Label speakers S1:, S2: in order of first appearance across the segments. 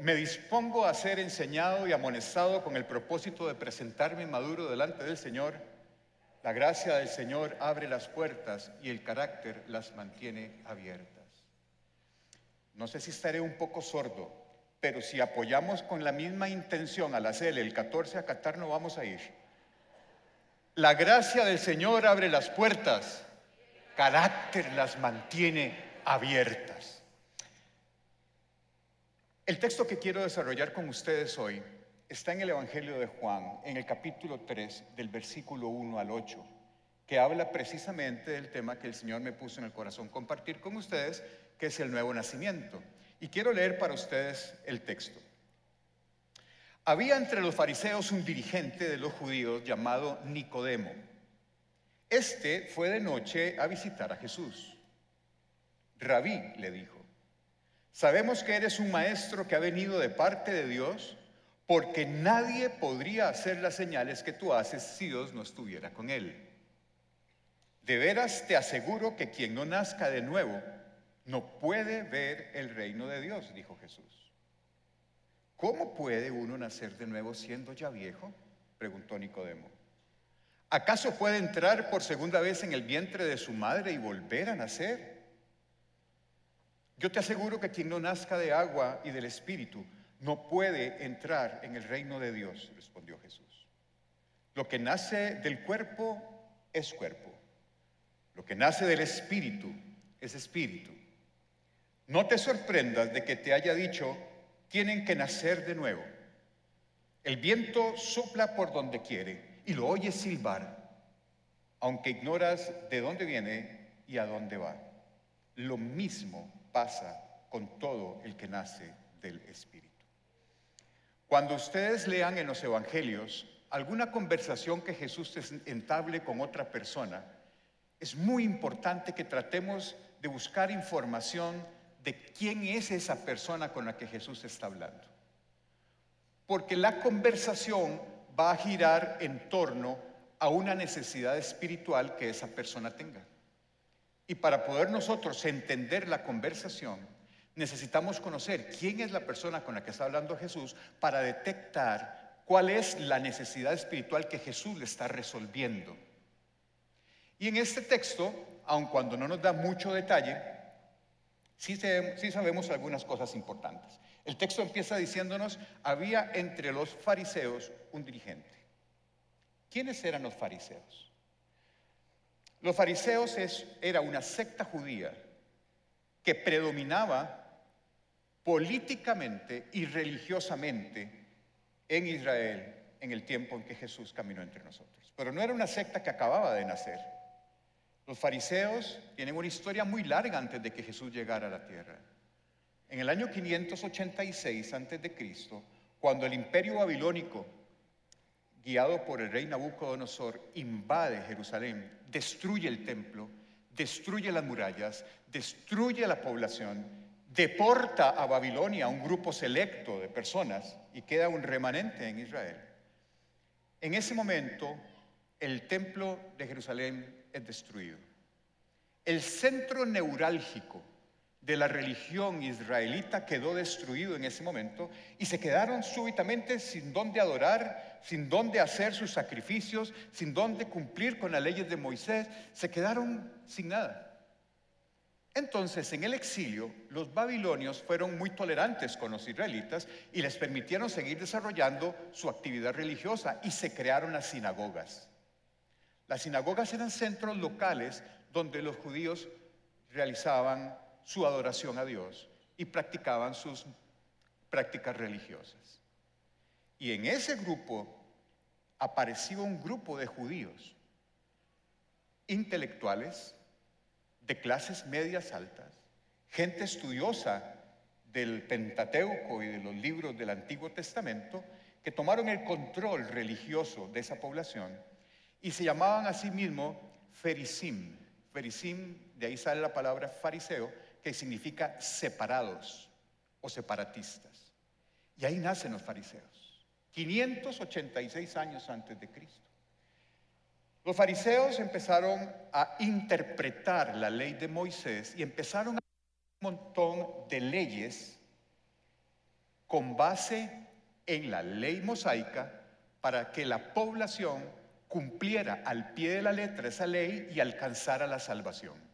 S1: me dispongo a ser enseñado y amonestado con el propósito de presentarme maduro delante del Señor, la gracia del Señor abre las puertas y el carácter las mantiene abiertas. No sé si estaré un poco sordo, pero si apoyamos con la misma intención a la CEL el 14 a Qatar no vamos a ir. La gracia del Señor abre las puertas, carácter las mantiene abiertas. El texto que quiero desarrollar con ustedes hoy está en el Evangelio de Juan, en el capítulo 3, del versículo 1 al 8, que habla precisamente del tema que el Señor me puso en el corazón compartir con ustedes, que es el nuevo nacimiento. Y quiero leer para ustedes el texto. Había entre los fariseos un dirigente de los judíos llamado Nicodemo. Este fue de noche a visitar a Jesús. Rabí le dijo, sabemos que eres un maestro que ha venido de parte de Dios, porque nadie podría hacer las señales que tú haces si Dios no estuviera con él. De veras te aseguro que quien no nazca de nuevo no puede ver el reino de Dios, dijo Jesús. ¿Cómo puede uno nacer de nuevo siendo ya viejo? preguntó Nicodemo. ¿Acaso puede entrar por segunda vez en el vientre de su madre y volver a nacer? Yo te aseguro que quien no nazca de agua y del Espíritu no puede entrar en el reino de Dios, respondió Jesús. Lo que nace del cuerpo es cuerpo. Lo que nace del Espíritu es Espíritu. No te sorprendas de que te haya dicho, tienen que nacer de nuevo. El viento sopla por donde quiere y lo oyes silbar, aunque ignoras de dónde viene y a dónde va. Lo mismo pasa con todo el que nace del Espíritu. Cuando ustedes lean en los Evangelios alguna conversación que Jesús entable con otra persona, es muy importante que tratemos de buscar información de quién es esa persona con la que Jesús está hablando. Porque la conversación va a girar en torno a una necesidad espiritual que esa persona tenga. Y para poder nosotros entender la conversación, necesitamos conocer quién es la persona con la que está hablando Jesús para detectar cuál es la necesidad espiritual que Jesús le está resolviendo. Y en este texto, aun cuando no nos da mucho detalle, sí, sabemos algunas cosas importantes. El texto empieza diciéndonos, había entre los fariseos un dirigente. ¿Quiénes eran los fariseos? Los fariseos era una secta judía que predominaba políticamente y religiosamente en Israel en el tiempo en que Jesús caminó entre nosotros. Pero no era una secta que acababa de nacer. Los fariseos tienen una historia muy larga antes de que Jesús llegara a la tierra. En el año 586 antes de Cristo, cuando el imperio babilónico, guiado por el rey Nabucodonosor, invade Jerusalén, destruye el templo, destruye las murallas, destruye la población, deporta a Babilonia a un grupo selecto de personas y queda un remanente en Israel. En ese momento, el templo de Jerusalén es destruido. El centro neurálgico de la religión israelita quedó destruido en ese momento y se quedaron súbitamente sin dónde adorar, sin dónde hacer sus sacrificios, sin dónde cumplir con las leyes de Moisés, se quedaron sin nada. Entonces, en el exilio, los babilonios fueron muy tolerantes con los israelitas y les permitieron seguir desarrollando su actividad religiosa y se crearon las sinagogas. Las sinagogas eran centros locales donde los judíos realizaban su adoración a Dios y practicaban sus prácticas religiosas. Y en ese grupo apareció un grupo de judíos intelectuales de clases medias altas, gente estudiosa del Pentateuco y de los libros del Antiguo Testamento, que tomaron el control religioso de esa población y se llamaban a sí mismos ferisim. Ferisim, de ahí sale la palabra fariseo, que significa separados o separatistas. Y ahí nacen los fariseos, 586 años antes de Cristo. Los fariseos empezaron a interpretar la ley de Moisés y empezaron a un montón de leyes con base en la ley mosaica para que la población cumpliera al pie de la letra esa ley y alcanzara la salvación.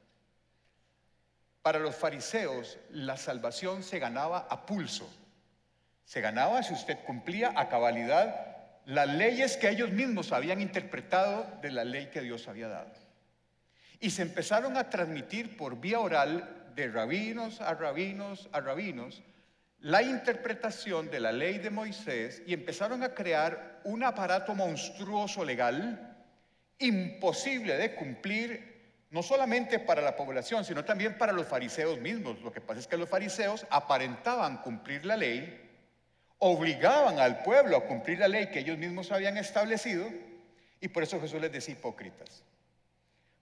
S1: Para los fariseos, la salvación se ganaba a pulso. Se ganaba si usted cumplía a cabalidad las leyes que ellos mismos habían interpretado de la ley que Dios había dado. Y se empezaron a transmitir por vía oral de rabinos a rabinos a rabinos la interpretación de la ley de Moisés y empezaron a crear un aparato monstruoso legal imposible de cumplir no solamente para la población, sino también para los fariseos mismos. Lo que pasa es que los fariseos aparentaban cumplir la ley obligaban al pueblo a cumplir la ley que ellos mismos habían establecido y por eso Jesús les decía hipócritas.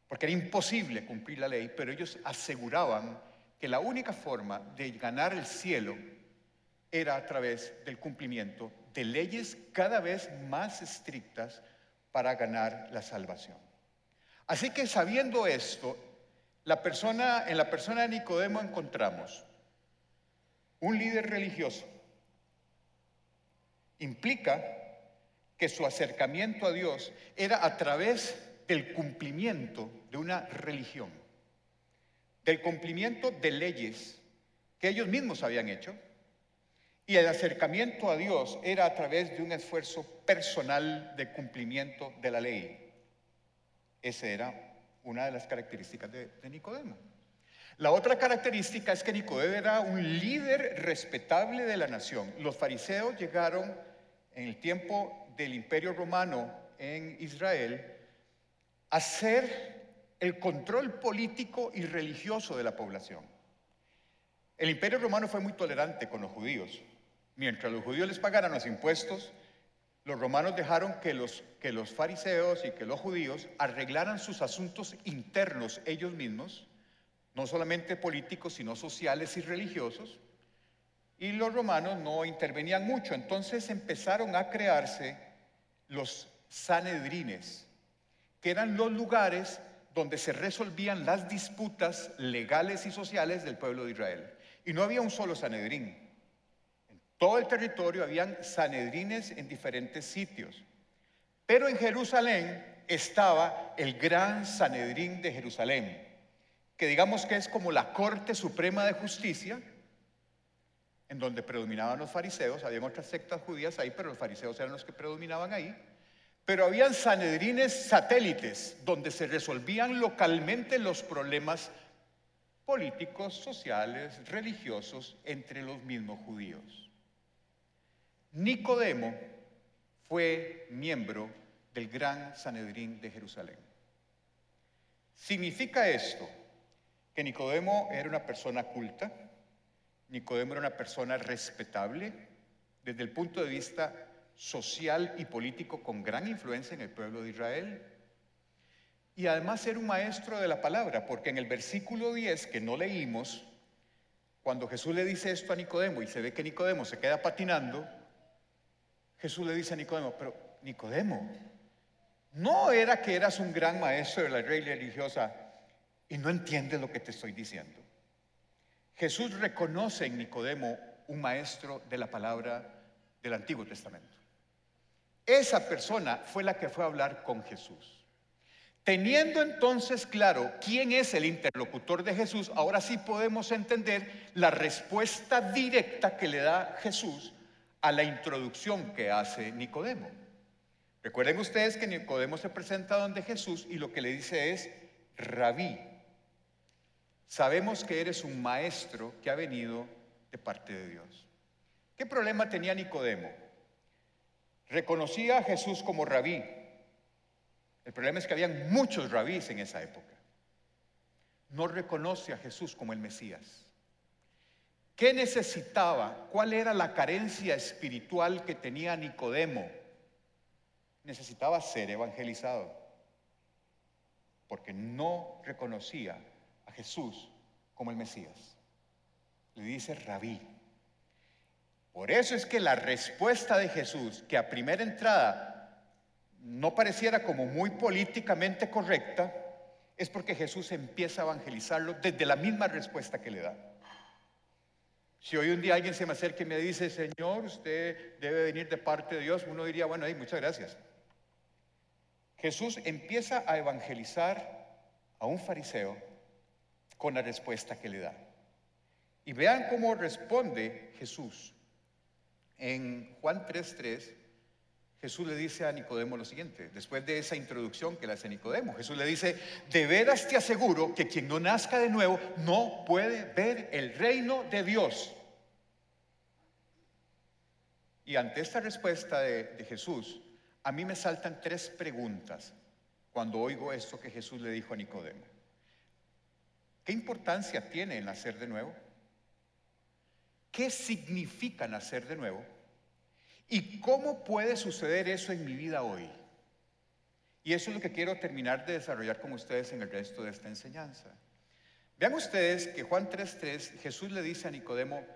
S1: Porque era imposible cumplir la ley, pero ellos aseguraban que la única forma de ganar el cielo era a través del cumplimiento de leyes cada vez más estrictas para ganar la salvación. Así que sabiendo esto, la persona, en la persona de Nicodemo encontramos un líder religioso implica que su acercamiento a Dios era a través del cumplimiento de una religión, del cumplimiento de leyes que ellos mismos habían hecho, y el acercamiento a Dios era a través de un esfuerzo personal de cumplimiento de la ley. Esa era una de las características de, Nicodemo. La otra característica es que Nicodemo era un líder respetable de la nación. Los fariseos llegaron en el tiempo del Imperio Romano en Israel a ser el control político y religioso de la población. El Imperio Romano fue muy tolerante con los judíos. Mientras los judíos les pagaran los impuestos, los romanos dejaron que los, fariseos y que los judíos arreglaran sus asuntos internos ellos mismos no solamente políticos, sino sociales y religiosos, y los romanos no intervenían mucho. Entonces empezaron a crearse los sanedrines, que eran los lugares donde se resolvían las disputas legales y sociales del pueblo de Israel. Y no había un solo sanedrín. Todo el territorio habían sanedrines en diferentes sitios. Pero en Jerusalén estaba el gran sanedrín de Jerusalén, que digamos que es como la Corte Suprema de Justicia, en donde predominaban los fariseos, habían otras sectas judías ahí, pero los fariseos eran los que predominaban ahí. Pero habían sanedrines satélites, donde se resolvían localmente los problemas políticos, sociales, religiosos entre los mismos judíos. Nicodemo fue miembro del gran Sanedrín de Jerusalén. Significa esto que Nicodemo era una persona culta, Nicodemo era una persona respetable desde el punto de vista social y político con gran influencia en el pueblo de Israel. Y además era un maestro de la palabra, porque en el versículo 10 que no leímos, cuando Jesús le dice esto a Nicodemo y se ve que Nicodemo se queda patinando, Jesús le dice a Nicodemo, pero Nicodemo, no era que eras un gran maestro de la ley religiosa y no entiendes lo que te estoy diciendo. Jesús reconoce en Nicodemo un maestro de la palabra del Antiguo Testamento. Esa persona fue la que fue a hablar con Jesús. Teniendo entonces claro quién es el interlocutor de Jesús, ahora sí podemos entender la respuesta directa que le da Jesús a la introducción que hace Nicodemo. Recuerden ustedes que Nicodemo se presenta donde Jesús y lo que le dice es, rabí, Sabemos que eres un maestro que ha venido de parte de Dios. ¿Qué problema tenía Nicodemo? Reconocía a Jesús como rabí. El problema es que habían muchos rabís en esa época. No reconoce a Jesús como el Mesías. ¿Qué necesitaba? ¿Cuál era la carencia espiritual que tenía Nicodemo? Necesitaba ser evangelizado, porque no reconocía Jesús como el Mesías. Le dice rabí. Por eso es que la respuesta de Jesús, que a primera entrada no pareciera como muy políticamente correcta, es porque Jesús empieza a evangelizarlo desde la misma respuesta que le da. Si hoy un día alguien se me acerca y me dice, Señor, usted debe venir de parte de Dios, uno diría, bueno, ahí, muchas gracias. Jesús empieza a evangelizar a un fariseo con la respuesta que le da. Y vean cómo responde Jesús. En Juan 3:3, Jesús le dice a Nicodemo lo siguiente, después de esa introducción que le hace Nicodemo, Jesús le dice, de veras te aseguro que quien no nazca de nuevo no puede ver el reino de Dios. Y ante esta respuesta de, de Jesús, a mí me saltan tres preguntas cuando oigo esto que Jesús le dijo a Nicodemo. ¿Qué importancia tiene el nacer de nuevo? ¿Qué significa nacer de nuevo? ¿Y cómo puede suceder eso en mi vida hoy? Y eso es lo que quiero terminar de desarrollar con ustedes en el resto de esta enseñanza. Vean ustedes que Juan 3.3, Jesús le dice a Nicodemo,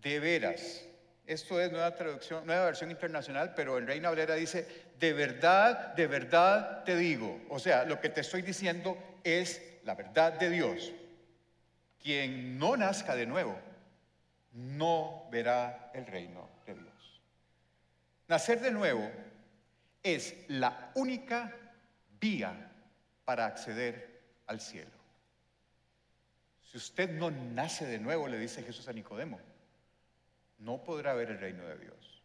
S1: de veras, esto es nueva traducción, nueva versión internacional, pero en Reina Valera dice, de verdad, de verdad te digo. O sea, lo que te estoy diciendo es la verdad de Dios. Quien no nazca de nuevo, no verá el reino de Dios. Nacer de nuevo es la única vía para acceder al cielo. Si usted no nace de nuevo, le dice Jesús a Nicodemo, no podrá ver el reino de Dios.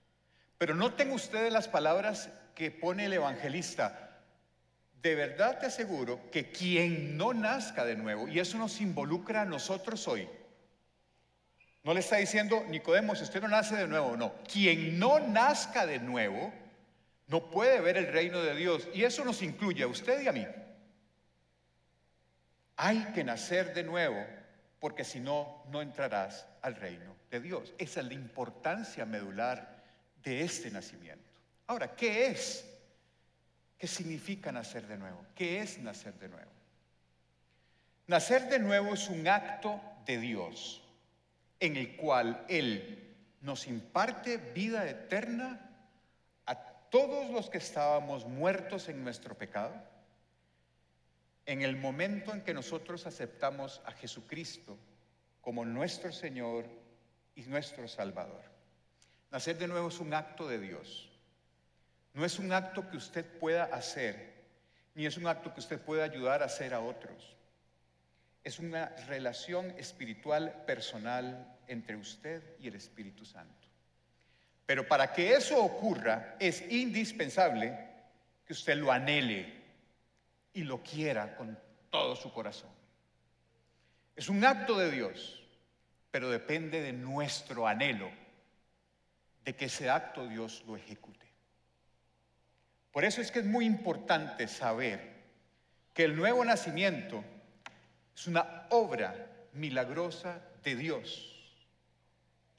S1: Pero noten ustedes las palabras que pone el evangelista. De verdad te aseguro que quien no nazca de nuevo, y eso nos involucra a nosotros hoy, no le está diciendo, Nicodemo, si usted no nace de nuevo, no. Quien no nazca de nuevo no puede ver el reino de Dios. Y eso nos incluye a usted y a mí. Hay que nacer de nuevo, porque si no, no entrarás al reino de Dios. Esa es la importancia medular de este nacimiento. Ahora, ¿qué es? ¿Qué significa nacer de nuevo? ¿Qué es nacer de nuevo? Nacer de nuevo es un acto de Dios en el cual Él nos imparte vida eterna a todos los que estábamos muertos en nuestro pecado, en el momento en que nosotros aceptamos a Jesucristo como nuestro Señor y nuestro Salvador. Nacer de nuevo es un acto de Dios. No es un acto que usted pueda hacer, ni es un acto que usted pueda ayudar a hacer a otros. Es una relación espiritual personal entre usted y el Espíritu Santo. Pero para que eso ocurra es indispensable que usted lo anhele y lo quiera con todo su corazón. Es un acto de Dios, pero depende de nuestro anhelo de que ese acto Dios lo ejecute. Por eso es que es muy importante saber que el nuevo nacimiento es una obra milagrosa de Dios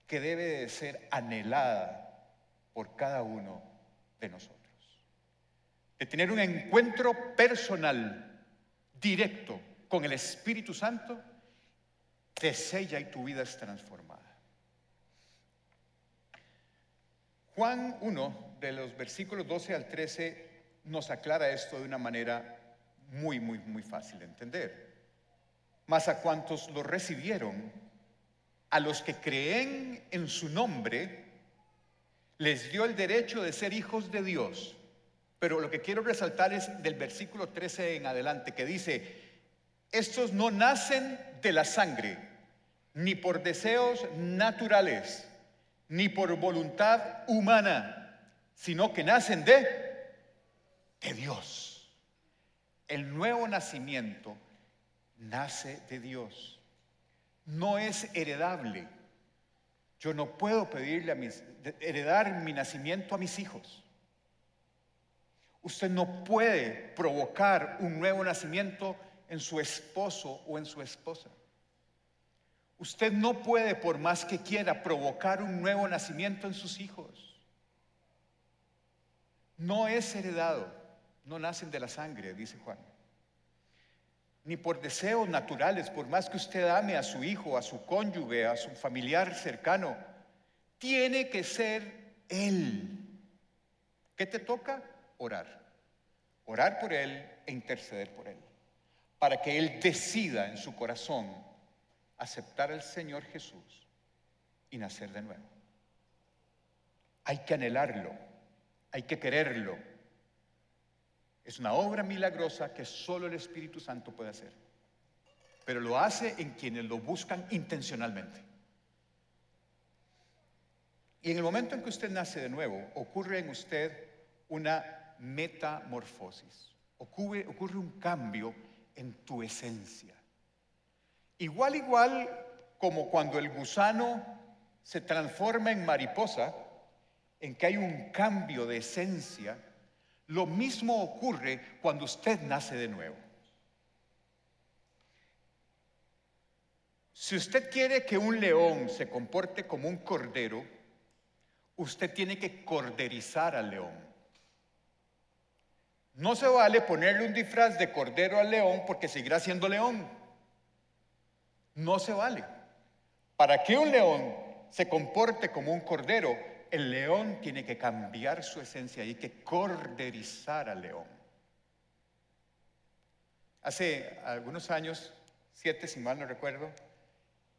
S1: que debe de ser anhelada por cada uno de nosotros. De tener un encuentro personal, directo, con el Espíritu Santo te sella y tu vida es transformada. Juan 1, de los versículos 12 al 13, nos aclara esto de una manera muy, muy, muy fácil de entender. Mas a cuantos lo recibieron, a los que creen en su nombre, les dio el derecho de ser hijos de Dios. Pero lo que quiero resaltar es del versículo 13 en adelante, que dice, estos no nacen de la sangre, ni por deseos naturales, ni por voluntad humana, sino que nacen de, de Dios. El nuevo nacimiento nace de Dios. No es heredable. Yo no puedo pedirle a mis, heredar mi nacimiento a mis hijos. Usted no puede provocar un nuevo nacimiento en su esposo o en su esposa. Usted no puede, por más que quiera, provocar un nuevo nacimiento en sus hijos. No es heredado, no nacen de la sangre, dice Juan. Ni por deseos naturales, por más que usted ame a su hijo, a su cónyuge, a su familiar cercano, tiene que ser Él. ¿Qué te toca? Orar. Orar por Él e interceder por Él para que Él decida en su corazón aceptar al Señor Jesús y nacer de nuevo. Hay que anhelarlo, hay que quererlo. Es una obra milagrosa que solo el Espíritu Santo puede hacer, pero lo hace en quienes lo buscan intencionalmente. Y en el momento en que usted nace de nuevo, ocurre en usted una metamorfosis, ocurre, ocurre un cambio en tu esencia. Igual, igual como cuando el gusano se transforma en mariposa, en que hay un cambio de esencia, lo mismo ocurre cuando usted nace de nuevo. Si usted quiere que un león se comporte como un cordero, usted tiene que corderizar al león. No se vale ponerle un disfraz de cordero al león porque seguirá siendo león. No se vale. Para que un león se comporte como un cordero, el león tiene que cambiar su esencia y hay que corderizar al león. Hace algunos años, siete si mal no recuerdo,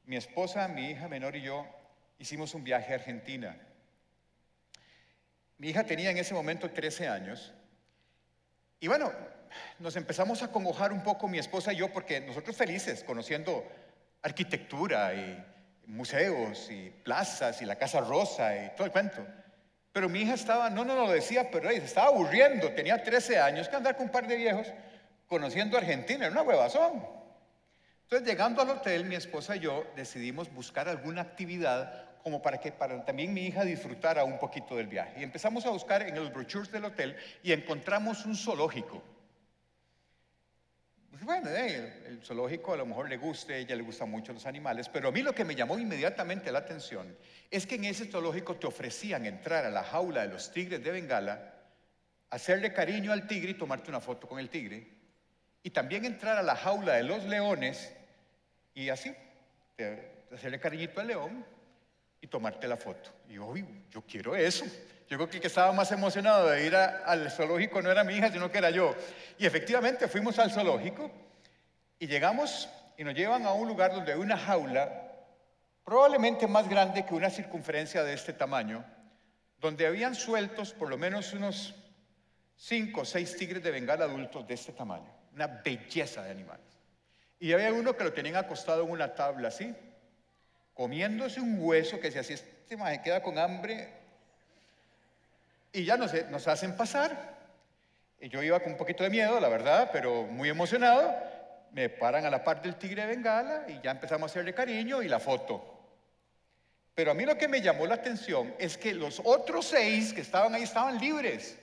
S1: mi esposa, mi hija menor y yo hicimos un viaje a Argentina. Mi hija tenía en ese momento 13 años y bueno, nos empezamos a congojar un poco mi esposa y yo porque nosotros felices conociendo arquitectura y museos y plazas y la Casa Rosa y todo el cuento. Pero mi hija estaba, no, no, lo decía, pero se estaba aburriendo, tenía 13 años, que andar con un par de viejos conociendo Argentina, era una huevazón. Entonces, llegando al hotel, mi esposa y yo decidimos buscar alguna actividad como para que también mi hija disfrutara un poquito del viaje. Y empezamos a buscar en los brochures del hotel y encontramos un zoológico. Pues bueno, eh, el, zoológico a lo mejor le guste, ella le gustan mucho los animales, pero a mí lo que me llamó inmediatamente la atención es que en ese zoológico te ofrecían entrar a la jaula de los tigres de Bengala, hacerle cariño al tigre y tomarte una foto con el tigre, y también entrar a la jaula de los leones y así, hacerle cariñito al león y tomarte la foto. Y yo, yo quiero eso. Yo creo que el que estaba más emocionado de ir al zoológico no era mi hija, sino que era yo. Y efectivamente fuimos al zoológico y llegamos y nos llevan a un lugar donde hay una jaula probablemente más grande que una circunferencia de este tamaño, donde habían sueltos por lo menos unos cinco o seis tigres de bengala adultos de este tamaño. Una belleza de animales. Y había uno que lo tenían acostado en una tabla así, comiéndose un hueso que si así este se queda con hambre, y ya nos, nos hacen pasar. Y yo iba con un poquito de miedo, la verdad, pero muy emocionado. Me paran a la parte del tigre de Bengala y ya empezamos a hacerle cariño y la foto. Pero a mí lo que me llamó la atención es que los otros seis que estaban ahí estaban libres.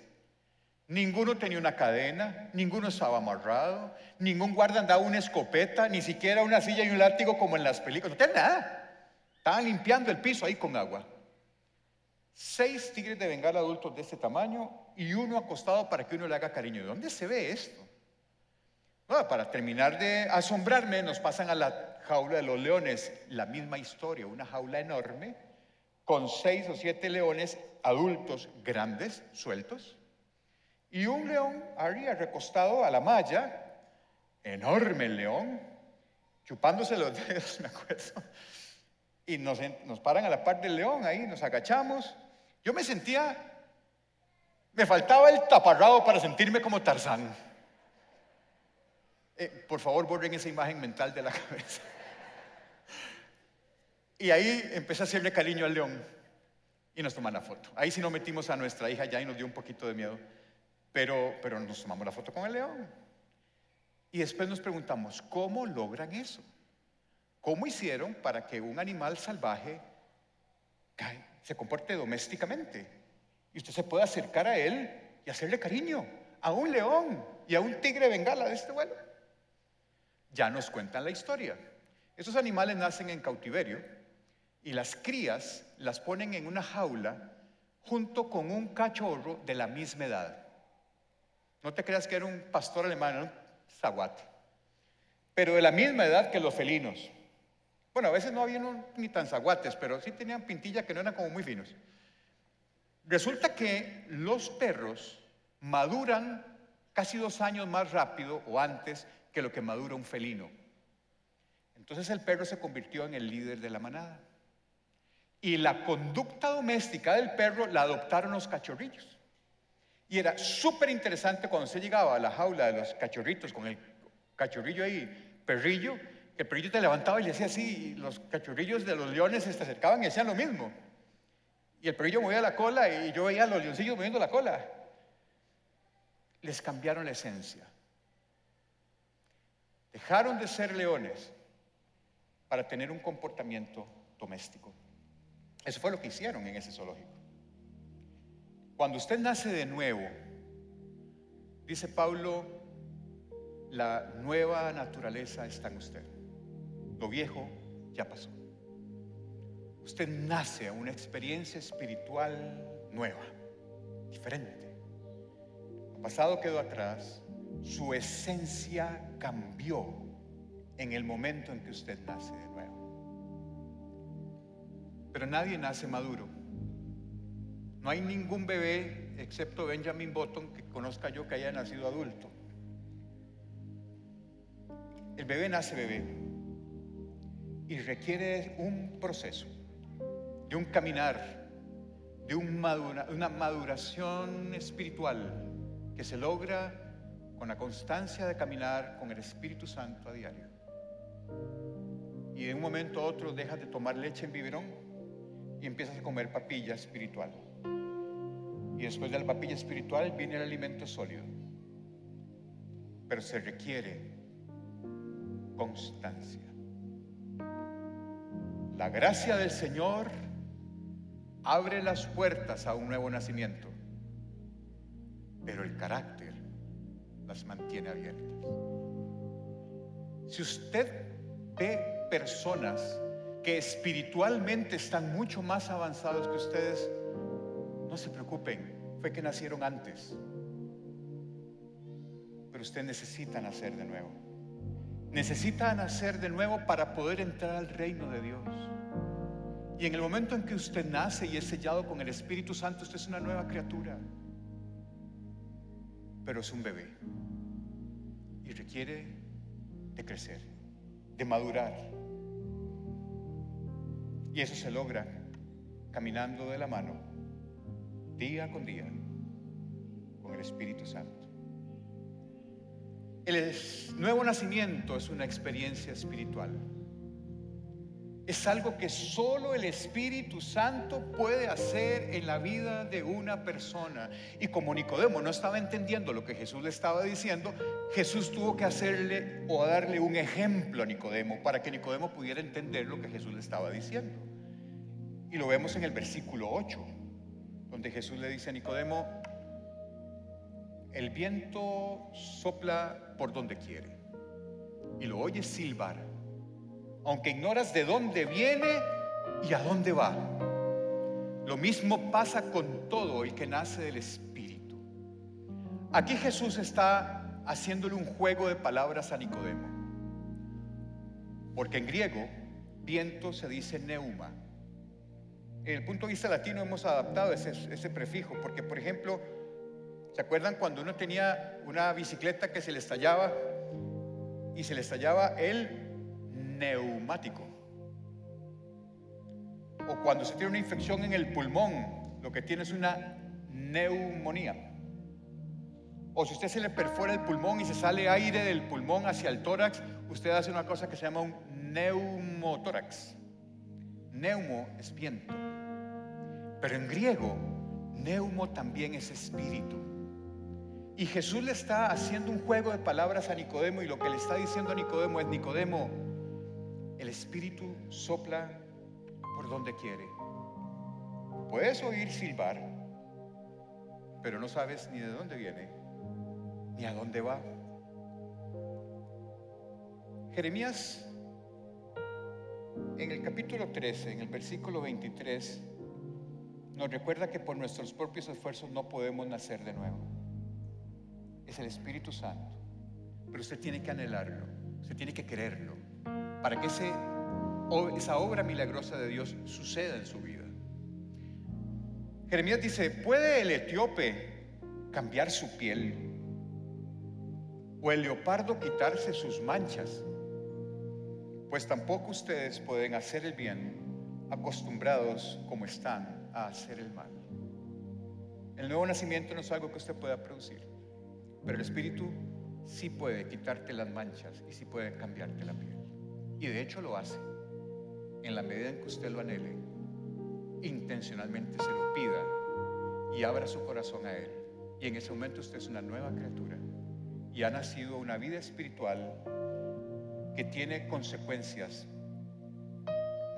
S1: Ninguno tenía una cadena, ninguno estaba amarrado, ningún guarda andaba una escopeta, ni siquiera una silla y un látigo como en las películas. No tenía nada. Estaban limpiando el piso ahí con agua. Seis tigres de bengala adultos de este tamaño y uno acostado para que uno le haga cariño. ¿De dónde se ve esto? para terminar de asombrarme, nos pasan a la jaula de los leones. La misma historia, una jaula enorme con seis o siete leones adultos grandes, sueltos, y un león arriba recostado a la malla, enorme el león, chupándose los dedos, me acuerdo y nos, paran a la par del león, ahí nos agachamos. Yo me sentía, me faltaba el taparrado para sentirme como Tarzán. Eh, por favor, borren esa imagen mental de la cabeza. Y ahí empecé a hacerle cariño al león y nos toman la foto. Ahí sí nos metimos a nuestra hija ya y nos dio un poquito de miedo, pero, pero nos tomamos la foto con el león. Y después nos preguntamos, ¿cómo logran eso? ¿Cómo hicieron para que un animal salvaje se comporte domésticamente? Y usted se pueda acercar a él y hacerle cariño, a un león y a un tigre bengala de este vuelo. Ya nos cuentan la historia. Esos animales nacen en cautiverio y las crías las ponen en una jaula junto con un cachorro de la misma edad. No te creas que era un pastor alemán, era un zaguate, pero de la misma edad que los felinos. Bueno, a veces no había ni tan zaguates, pero sí tenían pintilla que no eran como muy finos. Resulta que los perros maduran casi dos años más rápido o antes que lo que madura un felino. Entonces el perro se convirtió en el líder de la manada. Y la conducta doméstica del perro la adoptaron los cachorrillos. Y era súper interesante cuando se llegaba a la jaula de los cachorritos con el cachorrillo ahí, perrillo, el perrillo te levantaba y le hacía así, y los cachorrillos de los leones se acercaban y hacían lo mismo. Y el perrillo movía la cola y yo veía a los leoncillos moviendo la cola. Les cambiaron la esencia. Dejaron de ser leones para tener un comportamiento doméstico. Eso fue lo que hicieron en ese zoológico. Cuando usted nace de nuevo, dice Pablo, la nueva naturaleza está en usted. Lo viejo ya pasó. Usted nace a una experiencia espiritual nueva, diferente. Lo pasado quedó atrás, su esencia cambió en el momento en que usted nace de nuevo. Pero nadie nace maduro. No hay ningún bebé, excepto Benjamin Button, que conozca yo que haya nacido adulto. El bebé nace bebé y requiere un proceso, de un caminar, de una maduración espiritual que se logra con la constancia de caminar con el Espíritu Santo a diario. Y de un momento a otro dejas de tomar leche en biberón y empiezas a comer papilla espiritual. Y después de la papilla espiritual viene el alimento sólido. Pero se requiere constancia. La gracia del Señor abre las puertas a un nuevo nacimiento, pero el carácter las mantiene abiertas. Si usted ve personas que espiritualmente están mucho más avanzados que ustedes, no se preocupen, fue que nacieron antes. Pero usted necesita nacer de nuevo. Necesita nacer de nuevo para poder entrar al reino de Dios. Y en el momento en que usted nace y es sellado con el Espíritu Santo, usted es una nueva criatura. Pero es un bebé. Y requiere de crecer, de madurar. Y eso se logra caminando de la mano, día con día, con el Espíritu Santo. El nuevo nacimiento es una experiencia espiritual. Es algo que solo el Espíritu Santo puede hacer en la vida de una persona. Y como Nicodemo no estaba entendiendo lo que Jesús le estaba diciendo, Jesús tuvo que hacerle o darle un ejemplo a Nicodemo para que Nicodemo pudiera entender lo que Jesús le estaba diciendo. Y lo vemos en el versículo 8, donde Jesús le dice a Nicodemo, el viento sopla por donde quiere y lo oyes silbar aunque ignoras de dónde viene y a dónde va. Lo mismo pasa con todo el que nace del Espíritu. Aquí Jesús está haciéndole un juego de palabras a Nicodemo. Porque en griego, viento se dice neuma. En el punto de vista latino hemos adaptado ese, ese prefijo, porque por ejemplo, ¿se acuerdan cuando uno tenía una bicicleta que se le estallaba y se le estallaba el neumático. O cuando se tiene una infección en el pulmón, lo que tiene es una neumonía. O si usted se le perfora el pulmón y se sale aire del pulmón hacia el tórax, usted hace una cosa que se llama un neumotórax. Neumo es viento. Pero en griego, neumo también es espíritu. Y Jesús le está haciendo un juego de palabras a Nicodemo y lo que le está diciendo a Nicodemo es, Nicodemo, el Espíritu sopla por donde quiere. Puedes oír silbar, pero no sabes ni de dónde viene, ni a dónde va. Jeremías, en el capítulo 13, en el versículo 23, nos recuerda que por nuestros propios esfuerzos no podemos nacer de nuevo. Es el Espíritu Santo. Pero usted tiene que anhelarlo, usted tiene que quererlo para que esa obra milagrosa de Dios suceda en su vida. Jeremías dice, ¿puede el etíope cambiar su piel? ¿O el leopardo quitarse sus manchas? Pues tampoco ustedes pueden hacer el bien acostumbrados como están a hacer el mal. El nuevo nacimiento no es algo que usted pueda producir, pero el Espíritu sí puede quitarte las manchas y sí puede cambiarte la piel. Y de hecho lo hace. En la medida en que usted lo anhele, intencionalmente se lo pida y abra su corazón a Él. Y en ese momento usted es una nueva criatura y ha nacido una vida espiritual que tiene consecuencias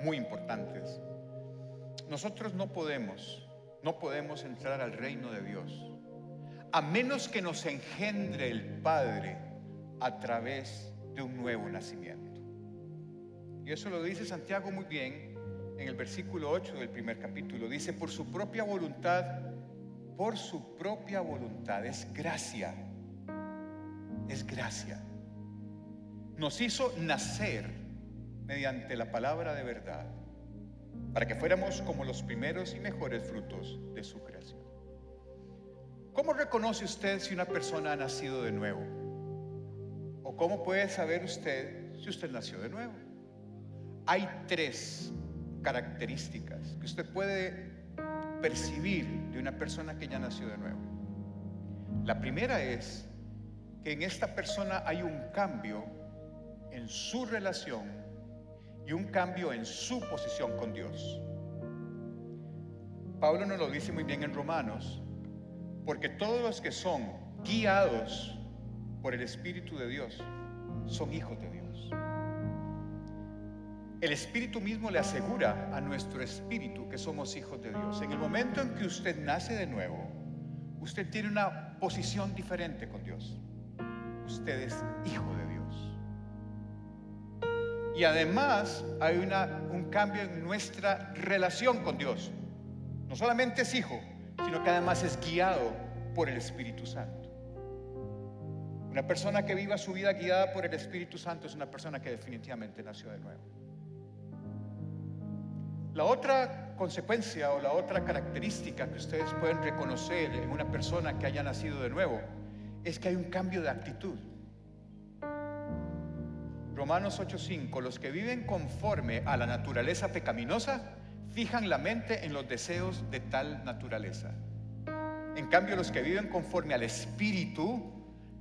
S1: muy importantes. Nosotros no podemos, no podemos entrar al reino de Dios a menos que nos engendre el Padre a través de un nuevo nacimiento. Y eso lo dice Santiago muy bien en el versículo 8 del primer capítulo. Dice, por su propia voluntad, por su propia voluntad, es gracia, es gracia. Nos hizo nacer mediante la palabra de verdad, para que fuéramos como los primeros y mejores frutos de su creación. ¿Cómo reconoce usted si una persona ha nacido de nuevo? ¿O cómo puede saber usted si usted nació de nuevo? Hay tres características que usted puede percibir de una persona que ya nació de nuevo. La primera es que en esta persona hay un cambio en su relación y un cambio en su posición con Dios. Pablo nos lo dice muy bien en Romanos, porque todos los que son guiados por el Espíritu de Dios son hijos de Dios. El Espíritu mismo le asegura a nuestro espíritu que somos hijos de Dios. En el momento en que usted nace de nuevo, usted tiene una posición diferente con Dios. Usted es hijo de Dios. Y además hay un cambio en nuestra relación con Dios. No solamente es hijo, sino que además es guiado por el Espíritu Santo. Una persona que viva su vida guiada por el Espíritu Santo es una persona que definitivamente nació de nuevo. La otra consecuencia o la otra característica que ustedes pueden reconocer en una persona que haya nacido de nuevo es que hay un cambio de actitud. Romanos 8:5, los que viven conforme a la naturaleza pecaminosa fijan la mente en los deseos de tal naturaleza. En cambio, los que viven conforme al Espíritu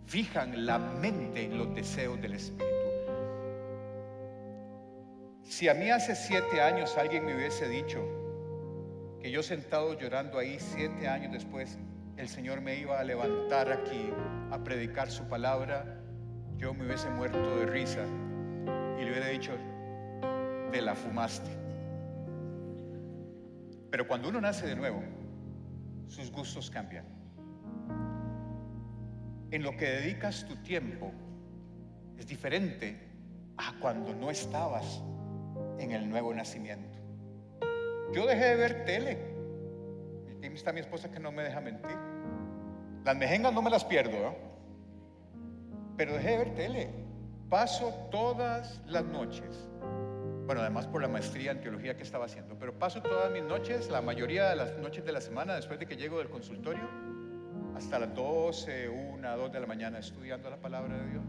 S1: fijan la mente en los deseos del Espíritu. Si a mí hace siete años alguien me hubiese dicho que yo sentado llorando ahí siete años después, el Señor me iba a levantar aquí a predicar su palabra, yo me hubiese muerto de risa y le hubiera dicho, te la fumaste. Pero cuando uno nace de nuevo, sus gustos cambian. En lo que dedicas tu tiempo es diferente a cuando no estabas en el nuevo nacimiento. Yo dejé de ver tele. Aquí está mi esposa que no me deja mentir. Las mejengas no me las pierdo, pero dejé de ver tele. Paso todas las noches. Bueno, además por la maestría en teología que estaba haciendo, pero paso todas mis noches, la mayoría de las noches de la semana, después de que llego del consultorio, hasta las 12, 1, 2 de la mañana estudiando la palabra de Dios.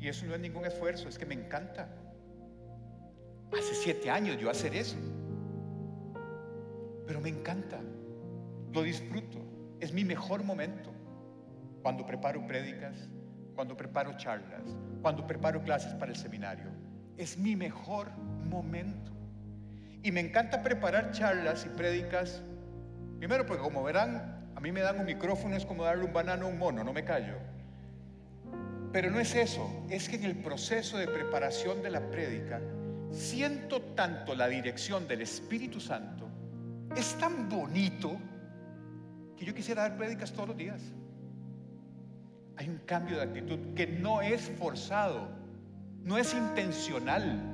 S1: Y eso no es ningún esfuerzo, es que me encanta. Hace siete años yo hacer eso. Pero me encanta. Lo disfruto. Es mi mejor momento. Cuando preparo prédicas, cuando preparo charlas, cuando preparo clases para el seminario. Es mi mejor momento. Y me encanta preparar charlas y prédicas. Primero porque como verán, a mí me dan un micrófono, es como darle un banano a un mono, no me callo. Pero no es eso, es que en el proceso de preparación de la prédica, siento tanto la dirección del Espíritu Santo, es tan bonito que yo quisiera dar prédicas todos los días. Hay un cambio de actitud que no es forzado, no es intencional.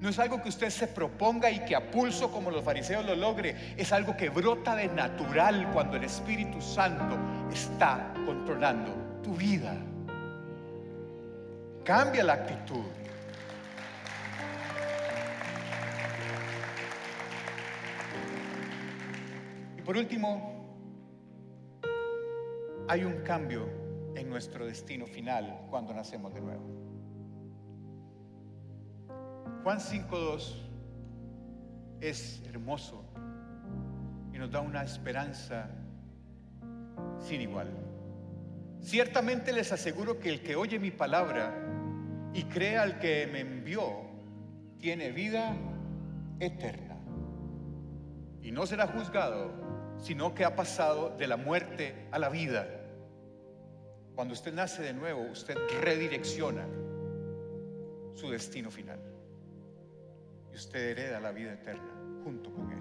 S1: No es algo que usted se proponga y que a pulso como los fariseos lo logre. Es algo que brota de natural cuando el Espíritu Santo está controlando tu vida. Cambia la actitud. por último, hay un cambio en nuestro destino final cuando nacemos de nuevo. Juan 5.2 es hermoso y nos da una esperanza sin igual. Ciertamente les aseguro que el que oye mi palabra y cree al que me envió, tiene vida eterna. Y no será juzgado, sino que ha pasado de la muerte a la vida. Cuando usted nace de nuevo, usted redirecciona su destino final. Usted hereda la vida eterna junto con Él.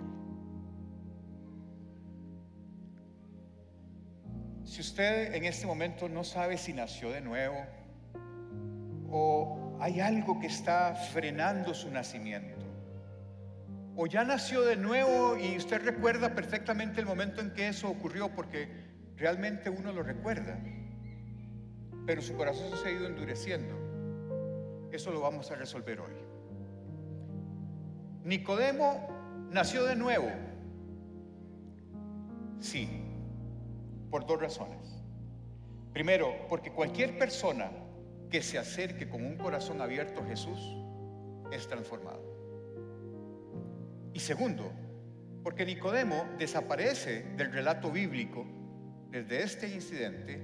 S1: Si usted en este momento no sabe si nació de nuevo o hay algo que está frenando su nacimiento, o ya nació de nuevo y usted recuerda perfectamente el momento en que eso ocurrió porque realmente uno lo recuerda, pero su corazón se ha ido endureciendo. Eso lo vamos a resolver hoy. Nicodemo nació de nuevo. Sí, por dos razones. Primero, porque cualquier persona que se acerque con un corazón abierto a Jesús es transformado. Y segundo, porque Nicodemo desaparece del relato bíblico desde este incidente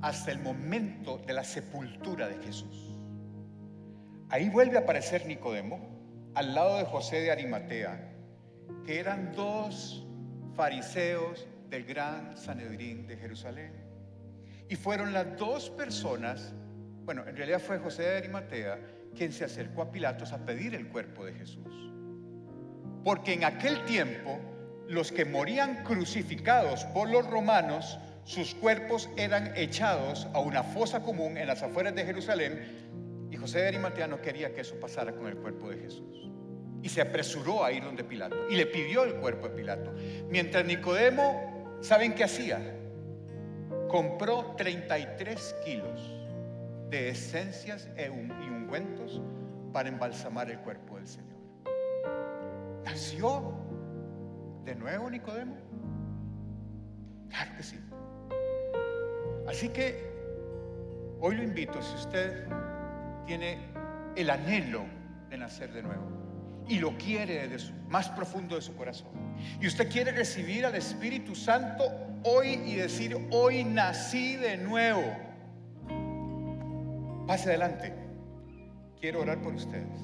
S1: hasta el momento de la sepultura de Jesús. Ahí vuelve a aparecer Nicodemo al lado de José de Arimatea, que eran dos fariseos del gran Sanedrín de Jerusalén. Y fueron las dos personas, bueno, en realidad fue José de Arimatea quien se acercó a Pilatos a pedir el cuerpo de Jesús. Porque en aquel tiempo los que morían crucificados por los romanos, sus cuerpos eran echados a una fosa común en las afueras de Jerusalén José de Arimatea no quería que eso pasara con el cuerpo de Jesús. Y se apresuró a ir donde Pilato y le pidió el cuerpo de Pilato. Mientras Nicodemo, ¿saben qué hacía? Compró 33 kilos de esencias e y ungüentos para embalsamar el cuerpo del Señor. ¿Nació de nuevo Nicodemo? Claro que sí. Así que hoy lo invito, si usted tiene el anhelo de nacer de nuevo y lo quiere desde su más profundo de su corazón, y usted quiere recibir al Espíritu Santo hoy y decir, hoy nací de nuevo, pase adelante. Quiero orar por ustedes.